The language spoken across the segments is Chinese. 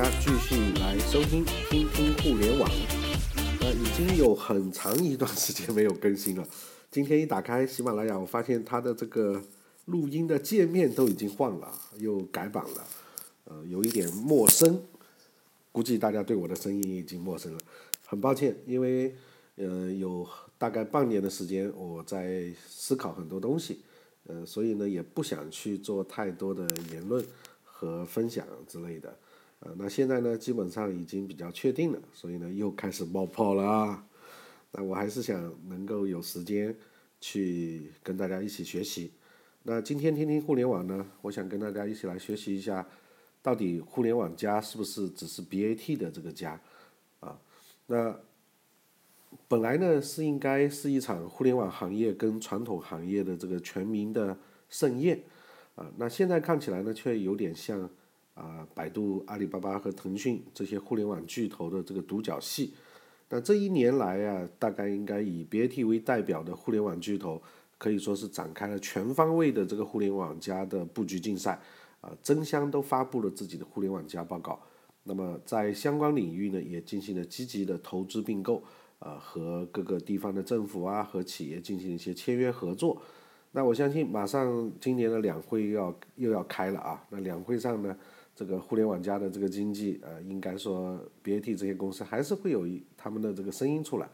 大家继续来收听听听互联网。呃，已经有很长一段时间没有更新了。今天一打开喜马拉雅，我发现它的这个录音的界面都已经换了，又改版了，呃，有一点陌生。估计大家对我的声音已经陌生了，很抱歉，因为呃有大概半年的时间我在思考很多东西，呃，所以呢也不想去做太多的言论和分享之类的，呃，那现在呢基本上已经比较确定了，所以呢又开始冒泡了啊。那我还是想能够有时间去跟大家一起学习。那今天听听互联网呢，我想跟大家一起来学习一下。到底互联网加是不是只是 BAT 的这个加啊？那本来呢是应该是一场互联网行业跟传统行业的这个全民的盛宴啊。那现在看起来呢，却有点像啊百度、阿里巴巴和腾讯这些互联网巨头的这个独角戏。那这一年来啊，大概应该以 BAT 为代表的互联网巨头，可以说是展开了全方位的这个互联网加的布局竞赛。啊，争相都发布了自己的互联网加报告，那么在相关领域呢，也进行了积极的投资并购，啊，和各个地方的政府啊和企业进行一些签约合作。那我相信，马上今年的两会要又要开了啊，那两会上呢，这个互联网加的这个经济，呃，应该说 BAT 这些公司还是会有一他们的这个声音出来。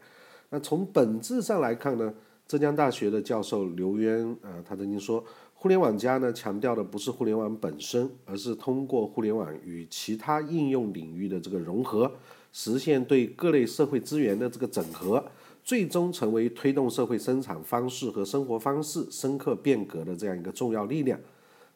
那从本质上来看呢，浙江大学的教授刘渊，呃，他曾经说。互联网加呢，强调的不是互联网本身，而是通过互联网与其他应用领域的这个融合，实现对各类社会资源的这个整合，最终成为推动社会生产方式和生活方式深刻变革的这样一个重要力量。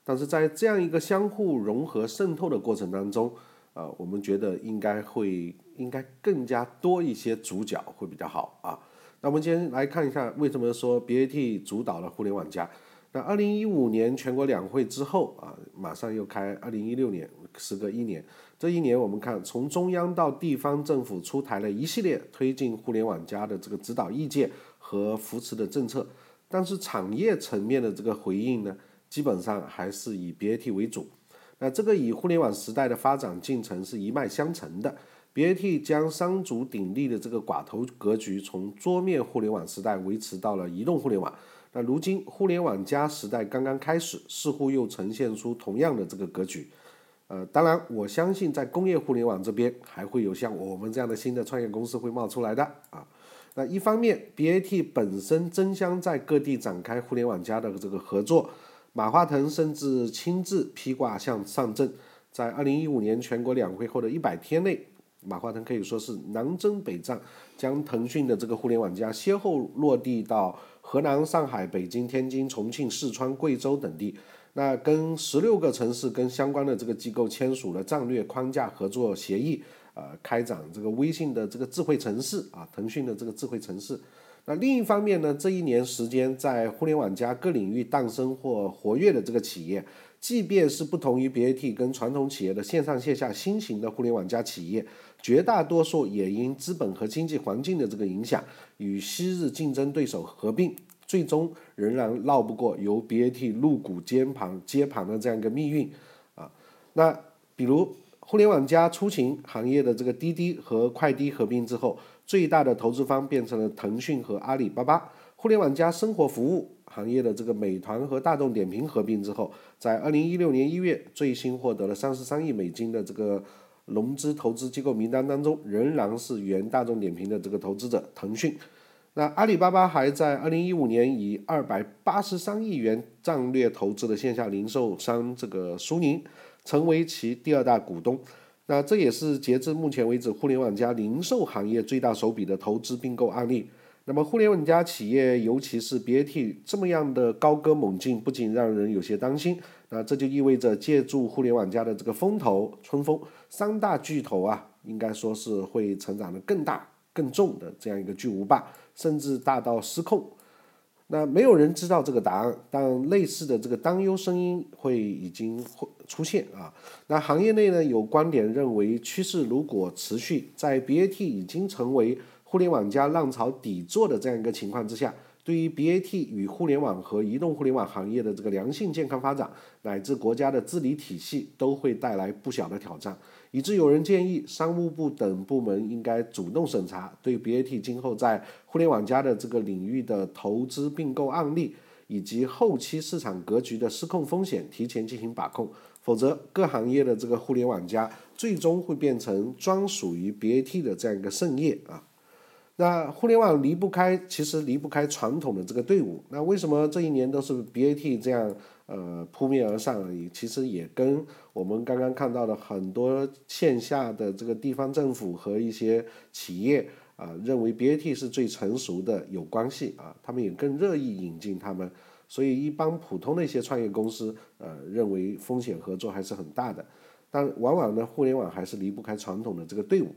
但是在这样一个相互融合渗透的过程当中，呃，我们觉得应该会应该更加多一些主角会比较好啊。那我们今天来看一下，为什么说 BAT 主导了互联网加？那二零一五年全国两会之后啊，马上又开二零一六年，时隔一年，这一年我们看从中央到地方政府出台了一系列推进互联网加的这个指导意见和扶持的政策，但是产业层面的这个回应呢，基本上还是以 BAT 为主。那这个与互联网时代的发展进程是一脉相承的，BAT 将三足鼎立的这个寡头格局从桌面互联网时代维持到了移动互联网。那如今互联网加时代刚刚开始，似乎又呈现出同样的这个格局。呃，当然，我相信在工业互联网这边，还会有像我们这样的新的创业公司会冒出来的啊。那一方面，BAT 本身争相在各地展开互联网加的这个合作，马化腾甚至亲自披挂向上阵，在二零一五年全国两会后的一百天内，马化腾可以说是南征北战，将腾讯的这个互联网加先后落地到。河南、上海、北京、天津、重庆、四川、贵州等地，那跟十六个城市跟相关的这个机构签署了战略框架合作协议，呃，开展这个微信的这个智慧城市啊，腾讯的这个智慧城市。那另一方面呢，这一年时间在互联网加各领域诞生或活跃的这个企业。即便是不同于 BAT 跟传统企业的线上线下新型的互联网加企业，绝大多数也因资本和经济环境的这个影响，与昔日竞争对手合并，最终仍然绕不过由 BAT 入股接盘接盘的这样一个命运啊。那比如互联网加出行行业的这个滴滴和快滴合并之后，最大的投资方变成了腾讯和阿里巴巴。互联网加生活服务。行业的这个美团和大众点评合并之后，在二零一六年一月，最新获得了三十三亿美金的这个融资投资机构名单当中，仍然是原大众点评的这个投资者腾讯。那阿里巴巴还在二零一五年以二百八十三亿元战略投资的线下零售商这个苏宁，成为其第二大股东。那这也是截至目前为止互联网加零售行业最大手笔的投资并购案例。那么，互联网加企业，尤其是 BAT 这么样的高歌猛进，不仅让人有些担心。那这就意味着，借助互联网加的这个风头、春风，三大巨头啊，应该说是会成长的更大、更重的这样一个巨无霸，甚至大到失控。那没有人知道这个答案，但类似的这个担忧声音会已经会出现啊。那行业内呢，有观点认为，趋势如果持续，在 BAT 已经成为。互联网加浪潮底座的这样一个情况之下，对于 BAT 与互联网和移动互联网行业的这个良性健康发展，乃至国家的治理体系，都会带来不小的挑战。以致有人建议商务部等部门应该主动审查对 BAT 今后在互联网加的这个领域的投资并购案例以及后期市场格局的失控风险提前进行把控，否则各行业的这个互联网加最终会变成专属于 BAT 的这样一个盛宴啊。那互联网离不开，其实离不开传统的这个队伍。那为什么这一年都是 BAT 这样呃扑面而上？也其实也跟我们刚刚看到的很多线下的这个地方政府和一些企业啊，认为 BAT 是最成熟的有关系啊。他们也更乐意引进他们，所以一般普通的一些创业公司呃认为风险合作还是很大的。但往往呢，互联网还是离不开传统的这个队伍。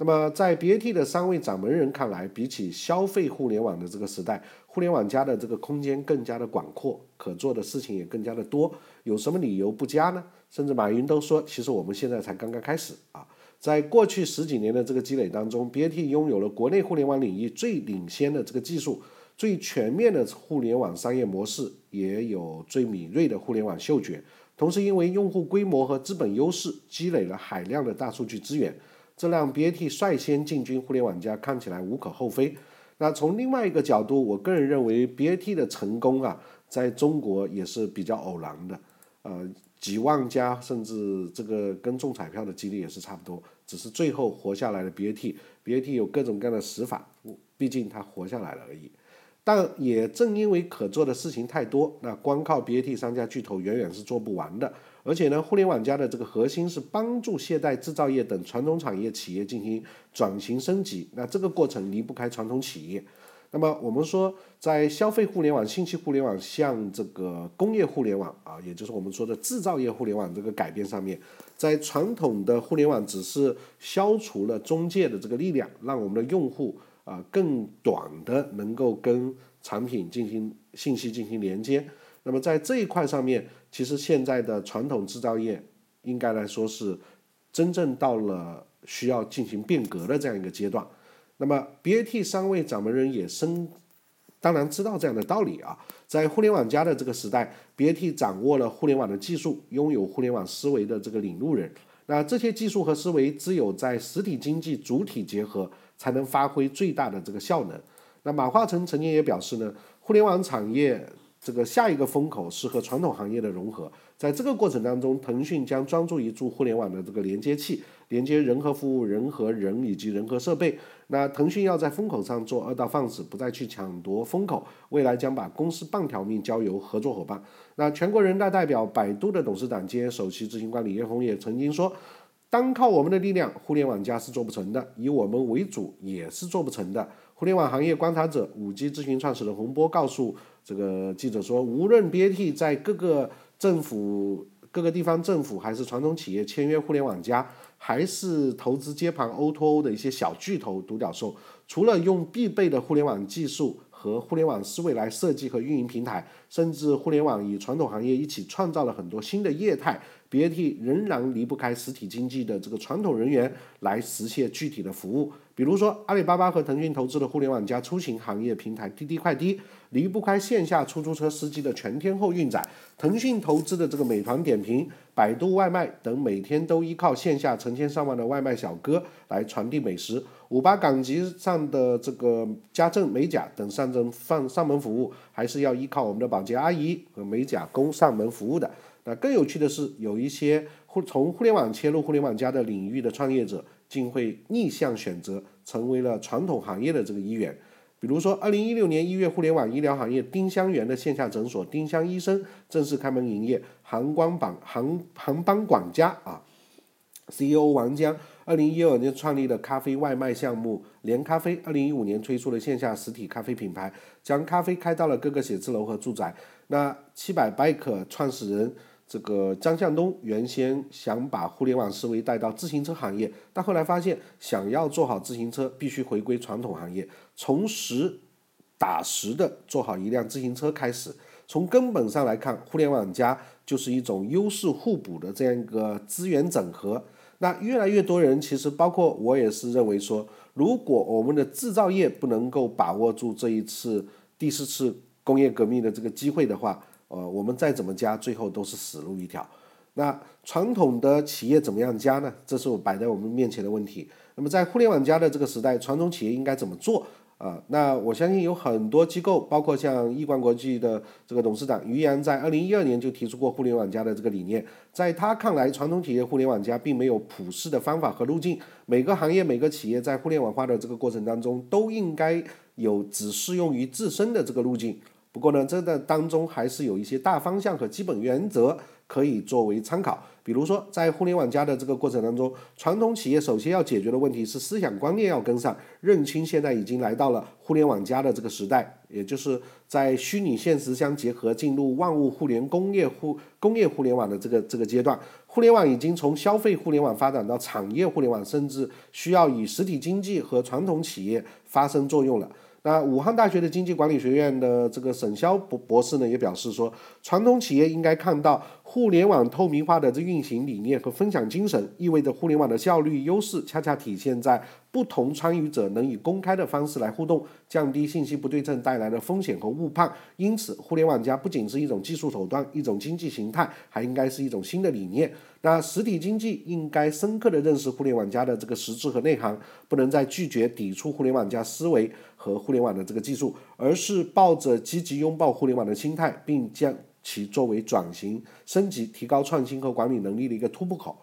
那么，在 BAT 的三位掌门人看来，比起消费互联网的这个时代，互联网加的这个空间更加的广阔，可做的事情也更加的多。有什么理由不加呢？甚至马云都说，其实我们现在才刚刚开始啊！在过去十几年的这个积累当中，BAT 拥有了国内互联网领域最领先的这个技术、最全面的互联网商业模式，也有最敏锐的互联网嗅觉。同时，因为用户规模和资本优势，积累了海量的大数据资源。这让 BAT 率先进军互联网加看起来无可厚非。那从另外一个角度，我个人认为 BAT 的成功啊，在中国也是比较偶然的。呃，几万家甚至这个跟中彩票的几率也是差不多，只是最后活下来的 BAT，BAT 有各种各样的死法，毕竟它活下来了而已。但也正因为可做的事情太多，那光靠 BAT 商家巨头远远是做不完的。而且呢，互联网加的这个核心是帮助现代制造业等传统产业企业进行转型升级。那这个过程离不开传统企业。那么我们说，在消费互联网、信息互联网向这个工业互联网啊，也就是我们说的制造业互联网这个改变上面，在传统的互联网只是消除了中介的这个力量，让我们的用户啊更短的能够跟产品进行信息进行连接。那么在这一块上面。其实现在的传统制造业，应该来说是真正到了需要进行变革的这样一个阶段。那么 BAT 三位掌门人也深，当然知道这样的道理啊。在互联网加的这个时代，BAT 掌握了互联网的技术，拥有互联网思维的这个领路人。那这些技术和思维，只有在实体经济主体结合，才能发挥最大的这个效能。那马化腾曾经也表示呢，互联网产业。这个下一个风口是和传统行业的融合，在这个过程当中，腾讯将专注于做互联网的这个连接器，连接人和服务、人和人以及人和设备。那腾讯要在风口上做二道贩子，不再去抢夺风口，未来将把公司半条命交由合作伙伴。那全国人大代表、百度的董事长兼首席执行官李彦宏也曾经说，单靠我们的力量，互联网加是做不成的，以我们为主也是做不成的。互联网行业观察者、五 G 咨询创始人洪波告诉。这个记者说，无论 BAT 在各个政府、各个地方政府，还是传统企业签约互联网加，还是投资接盘 O2O 的一些小巨头、独角兽，除了用必备的互联网技术和互联网思维来设计和运营平台，甚至互联网与传统行业一起创造了很多新的业态，BAT 仍然离不开实体经济的这个传统人员来实现具体的服务。比如说，阿里巴巴和腾讯投资的互联网加出行行业平台滴滴快滴，离不开线下出租车司机的全天候运载；腾讯投资的这个美团点评、百度外卖等，每天都依靠线下成千上万的外卖小哥来传递美食；五八赶集上的这个家政、美甲等上门上上门服务，还是要依靠我们的保洁阿姨和美甲工上门服务的。那更有趣的是，有一些互从互联网切入互联网加的领域的创业者。竟会逆向选择，成为了传统行业的这个一员。比如说，二零一六年一月，互联网医疗行业丁香园的线下诊所丁香医生正式开门营业。航光榜航航班管家啊，CEO 王江，二零一二年创立的咖啡外卖项目连咖啡，二零一五年推出了线下实体咖啡品牌，将咖啡开到了各个写字楼和住宅。那七百 bike 创始人。这个张向东原先想把互联网思维带到自行车行业，但后来发现，想要做好自行车，必须回归传统行业，从实打实的做好一辆自行车开始。从根本上来看，互联网加就是一种优势互补的这样一个资源整合。那越来越多人，其实包括我也是认为说，如果我们的制造业不能够把握住这一次第四次工业革命的这个机会的话，呃，我们再怎么加，最后都是死路一条。那传统的企业怎么样加呢？这是我摆在我们面前的问题。那么在互联网加的这个时代，传统企业应该怎么做？啊，那我相信有很多机构，包括像易观国际的这个董事长于洋，在二零一二年就提出过互联网加的这个理念。在他看来，传统企业互联网加并没有普世的方法和路径，每个行业、每个企业在互联网化的这个过程当中，都应该有只适用于自身的这个路径。不过呢，这个当中还是有一些大方向和基本原则。可以作为参考，比如说在互联网加的这个过程当中，传统企业首先要解决的问题是思想观念要跟上，认清现在已经来到了互联网加的这个时代，也就是在虚拟现实相结合，进入万物互联、工业互工业互联网的这个这个阶段。互联网已经从消费互联网发展到产业互联网，甚至需要与实体经济和传统企业发生作用了。那武汉大学的经济管理学院的这个沈潇博博士呢，也表示说，传统企业应该看到互联网透明化的这运行理念和分享精神，意味着互联网的效率优势恰恰体现在不同参与者能以公开的方式来互动，降低信息不对称带来的风险和误判。因此，互联网加不仅是一种技术手段、一种经济形态，还应该是一种新的理念。那实体经济应该深刻的认识互联网加的这个实质和内涵，不能再拒绝抵触互联网加思维和互联网的这个技术，而是抱着积极拥抱互联网的心态，并将其作为转型升级、提高创新和管理能力的一个突破口。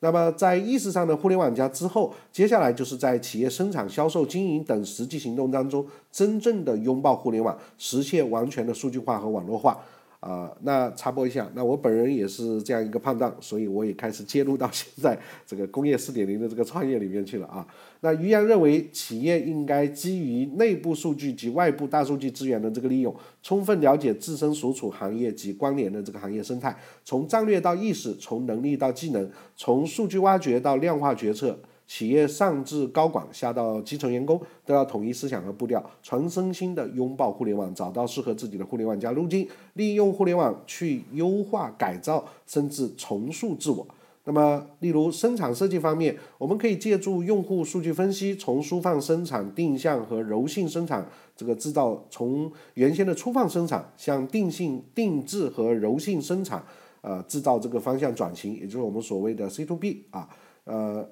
那么在意识上的互联网加之后，接下来就是在企业生产、销售、经营等实际行动当中，真正的拥抱互联网，实现完全的数据化和网络化。啊，那插播一下，那我本人也是这样一个判断，所以我也开始介入到现在这个工业四点零的这个创业里面去了啊。那于洋认为，企业应该基于内部数据及外部大数据资源的这个利用，充分了解自身所处行业及关联的这个行业生态，从战略到意识，从能力到技能，从数据挖掘到量化决策。企业上至高管，下到基层员工，都要统一思想和步调，全身心的拥抱互联网，找到适合自己的互联网加路径，利用互联网去优化、改造，甚至重塑自我。那么，例如生产设计方面，我们可以借助用户数据分析，从粗放生产、定向和柔性生产这个制造，从原先的粗放生产向定性定制和柔性生产，呃，制造这个方向转型，也就是我。们所谓的 C to B 啊，呃。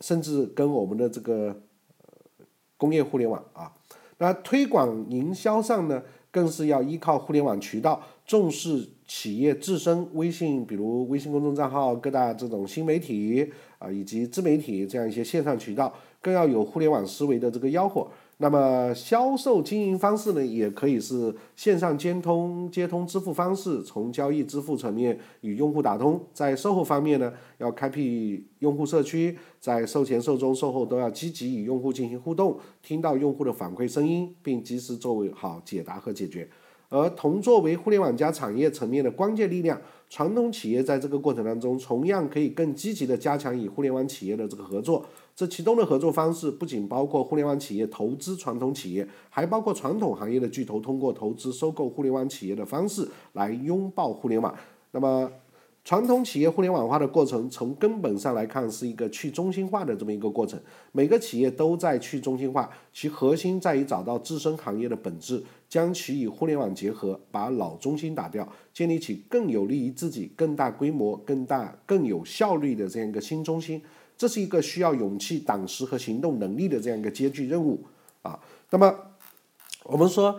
甚至跟我们的这个工业互联网啊，那推广营销上呢，更是要依靠互联网渠道，重视企业自身微信，比如微信公众账号、各大这种新媒体啊，以及自媒体这样一些线上渠道，更要有互联网思维的这个吆喝。那么销售经营方式呢，也可以是线上接通接通支付方式，从交易支付层面与用户打通。在售后方面呢，要开辟用户社区，在售前、售中、售后都要积极与用户进行互动，听到用户的反馈声音，并及时作为好解答和解决。而同作为互联网加产业层面的关键力量，传统企业在这个过程当中，同样可以更积极的加强与互联网企业的这个合作。这其中的合作方式不仅包括互联网企业投资传统企业，还包括传统行业的巨头通过投资收购互联网企业的方式来拥抱互联网。那么。传统企业互联网化的过程，从根本上来看是一个去中心化的这么一个过程。每个企业都在去中心化，其核心在于找到自身行业的本质，将其与互联网结合，把老中心打掉，建立起更有利于自己、更大规模、更大、更有效率的这样一个新中心。这是一个需要勇气、胆识和行动能力的这样一个艰巨任务啊。那么，我们说，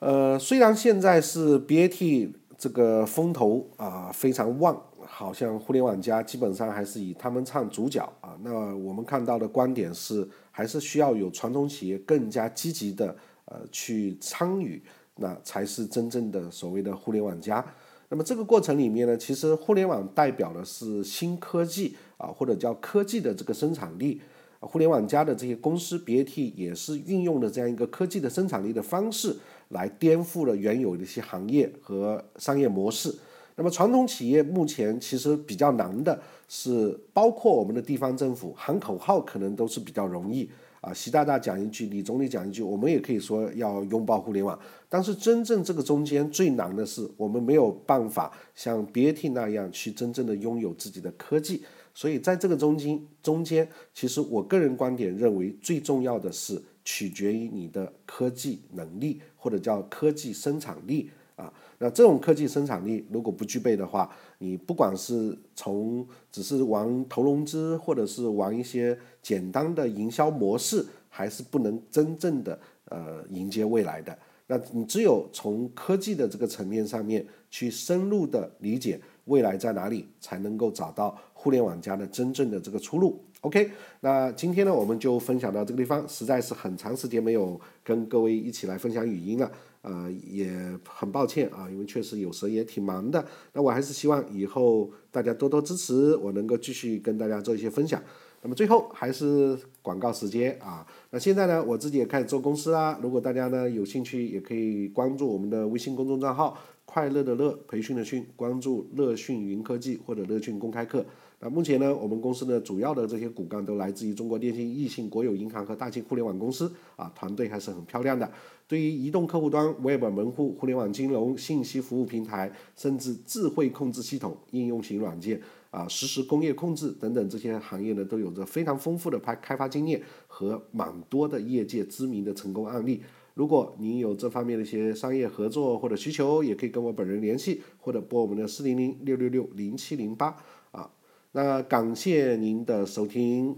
呃，虽然现在是 BAT。这个风头啊非常旺，好像互联网加基本上还是以他们唱主角啊。那我们看到的观点是，还是需要有传统企业更加积极的呃去参与，那才是真正的所谓的互联网加。那么这个过程里面呢，其实互联网代表的是新科技啊，或者叫科技的这个生产力。互联网加的这些公司，BAT 也是运用了这样一个科技的生产力的方式。来颠覆了原有的一些行业和商业模式。那么传统企业目前其实比较难的是，包括我们的地方政府喊口号可能都是比较容易啊。习大大讲一句，李总理讲一句，我们也可以说要拥抱互联网。但是真正这个中间最难的是，我们没有办法像 BAT 那样去真正的拥有自己的科技。所以在这个中间中间，其实我个人观点认为最重要的是取决于你的科技能力。或者叫科技生产力啊。那这种科技生产力如果不具备的话，你不管是从只是玩投融资，或者是玩一些简单的营销模式，还是不能真正的呃迎接未来的。那你只有从科技的这个层面上面去深入的理解未来在哪里，才能够找到互联网加的真正的这个出路。OK，那今天呢我们就分享到这个地方，实在是很长时间没有跟各位一起来分享语音了。呃，也很抱歉啊，因为确实有时候也挺忙的。那我还是希望以后大家多多支持，我能够继续跟大家做一些分享。那么最后还是广告时间啊。那现在呢，我自己也开始做公司啦。如果大家呢有兴趣，也可以关注我们的微信公众账号“快乐的乐培训的训”，关注“乐讯云科技”或者“乐讯公开课”。那目前呢，我们公司呢主要的这些骨干都来自于中国电信、易信、国有银行和大型互联网公司啊，团队还是很漂亮的。对于移动客户端、Web 门户、互联网金融、信息服务平台，甚至智慧控制系统、应用型软件啊、实时工业控制等等这些行业呢，都有着非常丰富的开开发经验和蛮多的业界知名的成功案例。如果您有这方面的一些商业合作或者需求，也可以跟我本人联系，或者拨我们的四零零六六六零七零八啊。那感谢您的收听，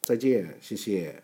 再见，谢谢。